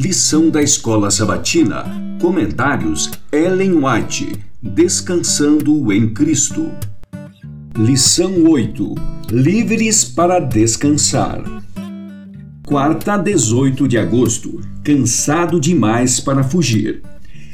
Lição da Escola Sabatina. Comentários Ellen White. Descansando em Cristo. Lição 8. Livres para descansar. Quarta, 18 de agosto. Cansado demais para fugir.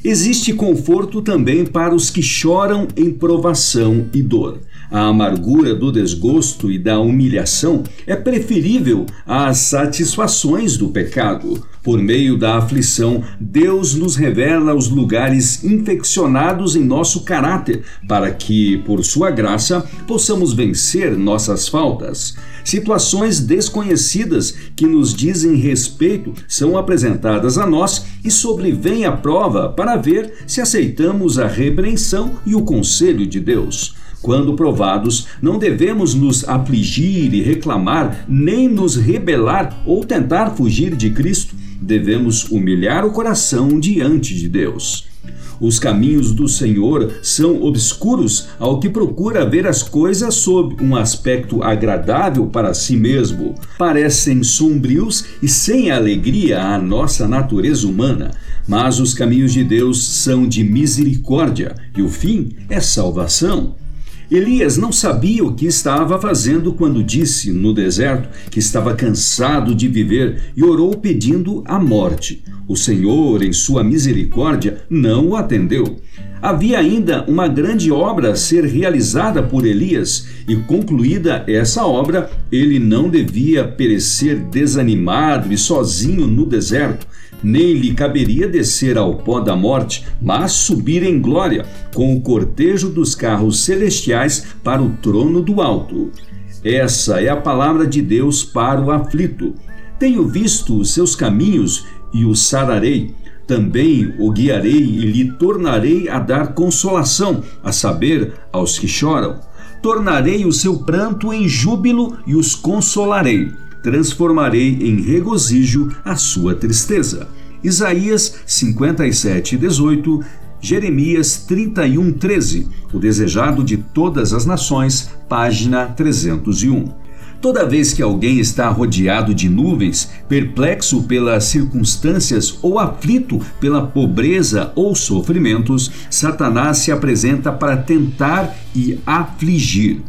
Existe conforto também para os que choram em provação e dor. A amargura do desgosto e da humilhação é preferível às satisfações do pecado. Por meio da aflição, Deus nos revela os lugares infeccionados em nosso caráter, para que, por sua graça, possamos vencer nossas faltas. Situações desconhecidas que nos dizem respeito são apresentadas a nós e sobrevém a prova para ver se aceitamos a repreensão e o conselho de Deus. Quando provados, não devemos nos afligir e reclamar, nem nos rebelar ou tentar fugir de Cristo. Devemos humilhar o coração diante de Deus. Os caminhos do Senhor são obscuros ao que procura ver as coisas sob um aspecto agradável para si mesmo. Parecem sombrios e sem alegria à nossa natureza humana. Mas os caminhos de Deus são de misericórdia e o fim é salvação. Elias não sabia o que estava fazendo quando disse no deserto que estava cansado de viver e orou pedindo a morte. O Senhor, em sua misericórdia, não o atendeu. Havia ainda uma grande obra a ser realizada por Elias, e concluída essa obra, ele não devia perecer desanimado e sozinho no deserto nem lhe caberia descer ao pó da morte, mas subir em glória, com o cortejo dos carros celestiais para o trono do alto. Essa é a palavra de Deus para o aflito. Tenho visto os seus caminhos e o sararei. Também o guiarei e lhe tornarei a dar consolação, a saber, aos que choram. Tornarei o seu pranto em júbilo e os consolarei transformarei em regozijo a sua tristeza. Isaías 57, 18, Jeremias 31, 13, O Desejado de Todas as Nações, página 301. Toda vez que alguém está rodeado de nuvens, perplexo pelas circunstâncias ou aflito pela pobreza ou sofrimentos, Satanás se apresenta para tentar e afligir.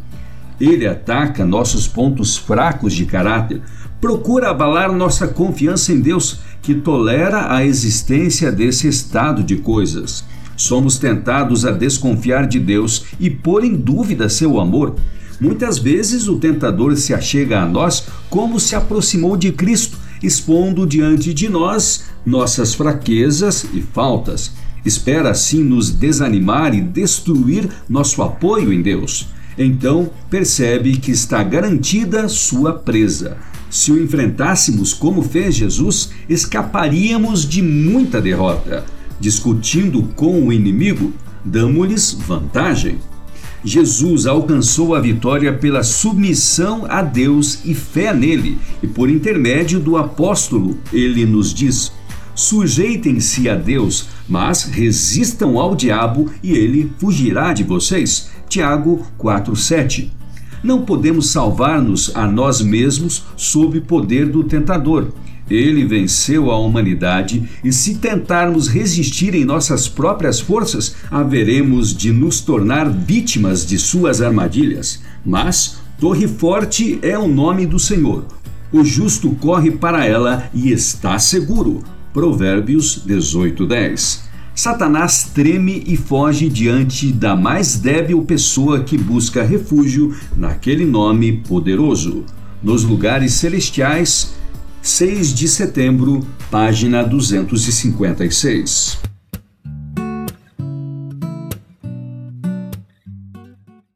Ele ataca nossos pontos fracos de caráter, procura abalar nossa confiança em Deus, que tolera a existência desse estado de coisas. Somos tentados a desconfiar de Deus e pôr em dúvida seu amor. Muitas vezes o tentador se achega a nós como se aproximou de Cristo, expondo diante de nós nossas fraquezas e faltas. Espera assim nos desanimar e destruir nosso apoio em Deus. Então percebe que está garantida sua presa. Se o enfrentássemos como fez Jesus, escaparíamos de muita derrota. Discutindo com o inimigo, damos-lhes vantagem. Jesus alcançou a vitória pela submissão a Deus e fé nele, e por intermédio do apóstolo, ele nos diz: Sujeitem-se a Deus, mas resistam ao diabo e ele fugirá de vocês. Tiago 4:7. Não podemos salvar-nos a nós mesmos sob o poder do tentador. Ele venceu a humanidade e, se tentarmos resistir em nossas próprias forças, haveremos de nos tornar vítimas de suas armadilhas. Mas Torre Forte é o nome do Senhor. O justo corre para ela e está seguro. Provérbios 18:10. Satanás treme e foge diante da mais débil pessoa que busca refúgio naquele nome poderoso. Nos lugares celestiais, 6 de setembro, página 256.